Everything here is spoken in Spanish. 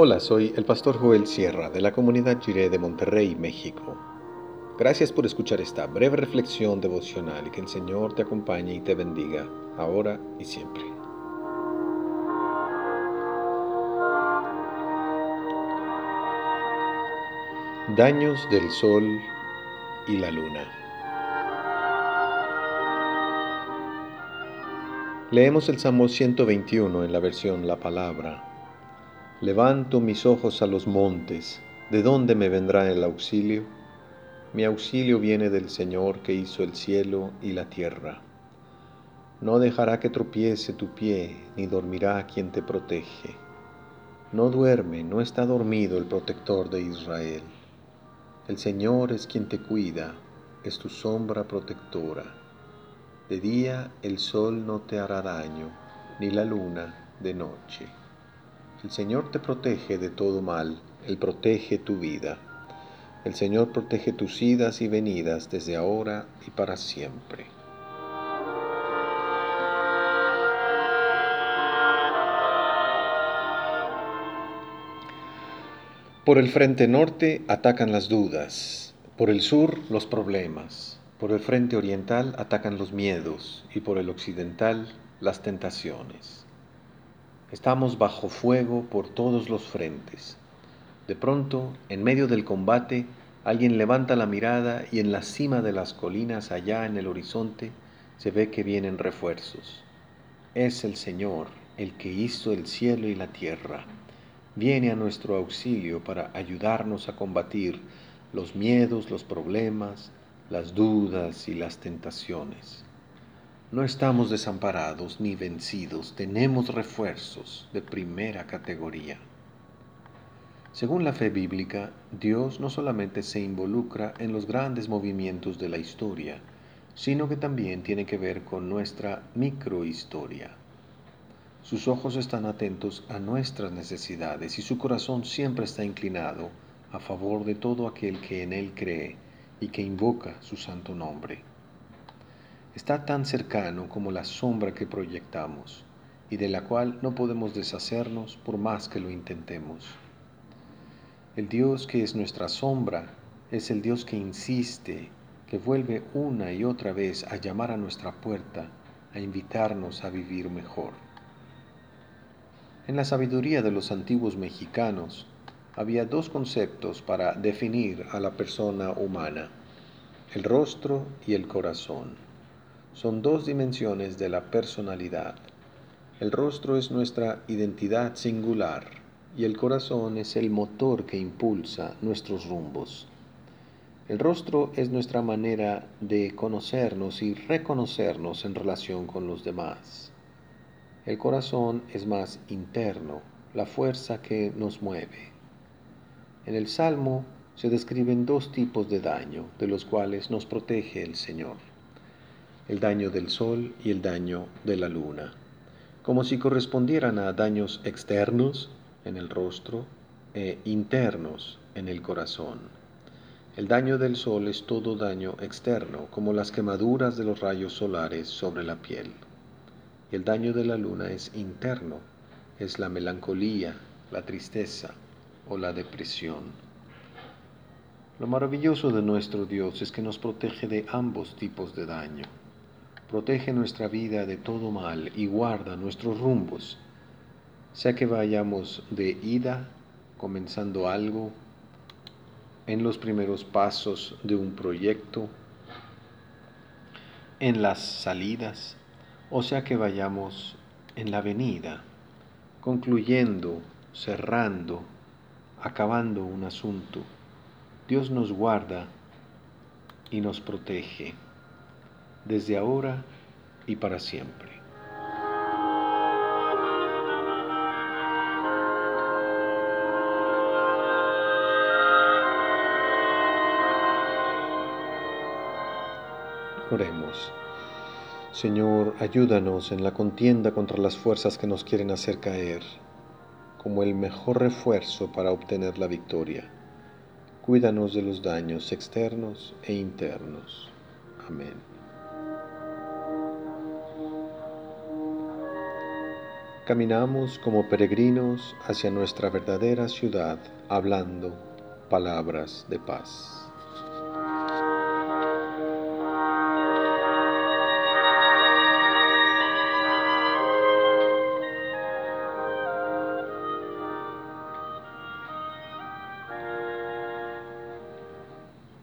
Hola, soy el pastor Joel Sierra de la comunidad Jiré de Monterrey, México. Gracias por escuchar esta breve reflexión devocional y que el Señor te acompañe y te bendiga, ahora y siempre. Daños del Sol y la Luna. Leemos el Salmo 121 en la versión La Palabra. Levanto mis ojos a los montes, ¿de dónde me vendrá el auxilio? Mi auxilio viene del Señor que hizo el cielo y la tierra. No dejará que tropiece tu pie, ni dormirá quien te protege. No duerme, no está dormido el protector de Israel. El Señor es quien te cuida, es tu sombra protectora. De día el sol no te hará daño, ni la luna de noche. El Señor te protege de todo mal, Él protege tu vida. El Señor protege tus idas y venidas desde ahora y para siempre. Por el frente norte atacan las dudas, por el sur los problemas, por el frente oriental atacan los miedos y por el occidental las tentaciones. Estamos bajo fuego por todos los frentes. De pronto, en medio del combate, alguien levanta la mirada y en la cima de las colinas allá en el horizonte se ve que vienen refuerzos. Es el Señor, el que hizo el cielo y la tierra. Viene a nuestro auxilio para ayudarnos a combatir los miedos, los problemas, las dudas y las tentaciones. No estamos desamparados ni vencidos, tenemos refuerzos de primera categoría. Según la fe bíblica, Dios no solamente se involucra en los grandes movimientos de la historia, sino que también tiene que ver con nuestra microhistoria. Sus ojos están atentos a nuestras necesidades y su corazón siempre está inclinado a favor de todo aquel que en Él cree y que invoca su santo nombre. Está tan cercano como la sombra que proyectamos y de la cual no podemos deshacernos por más que lo intentemos. El Dios que es nuestra sombra es el Dios que insiste, que vuelve una y otra vez a llamar a nuestra puerta, a invitarnos a vivir mejor. En la sabiduría de los antiguos mexicanos había dos conceptos para definir a la persona humana, el rostro y el corazón. Son dos dimensiones de la personalidad. El rostro es nuestra identidad singular, y el corazón es el motor que impulsa nuestros rumbos. El rostro es nuestra manera de conocernos y reconocernos en relación con los demás. El corazón es más interno, la fuerza que nos mueve. En el Salmo se describen dos tipos de daño, de los cuales nos protege el Señor. El daño del sol y el daño de la luna, como si correspondieran a daños externos en el rostro e internos en el corazón. El daño del sol es todo daño externo, como las quemaduras de los rayos solares sobre la piel. Y el daño de la luna es interno, es la melancolía, la tristeza o la depresión. Lo maravilloso de nuestro Dios es que nos protege de ambos tipos de daño. Protege nuestra vida de todo mal y guarda nuestros rumbos sea que vayamos de ida, comenzando algo, en los primeros pasos de un proyecto, en las salidas, o sea que vayamos en la venida, concluyendo, cerrando, acabando un asunto. Dios nos guarda y nos protege desde ahora y para siempre. Oremos. Señor, ayúdanos en la contienda contra las fuerzas que nos quieren hacer caer, como el mejor refuerzo para obtener la victoria. Cuídanos de los daños externos e internos. Amén. Caminamos como peregrinos hacia nuestra verdadera ciudad, hablando palabras de paz.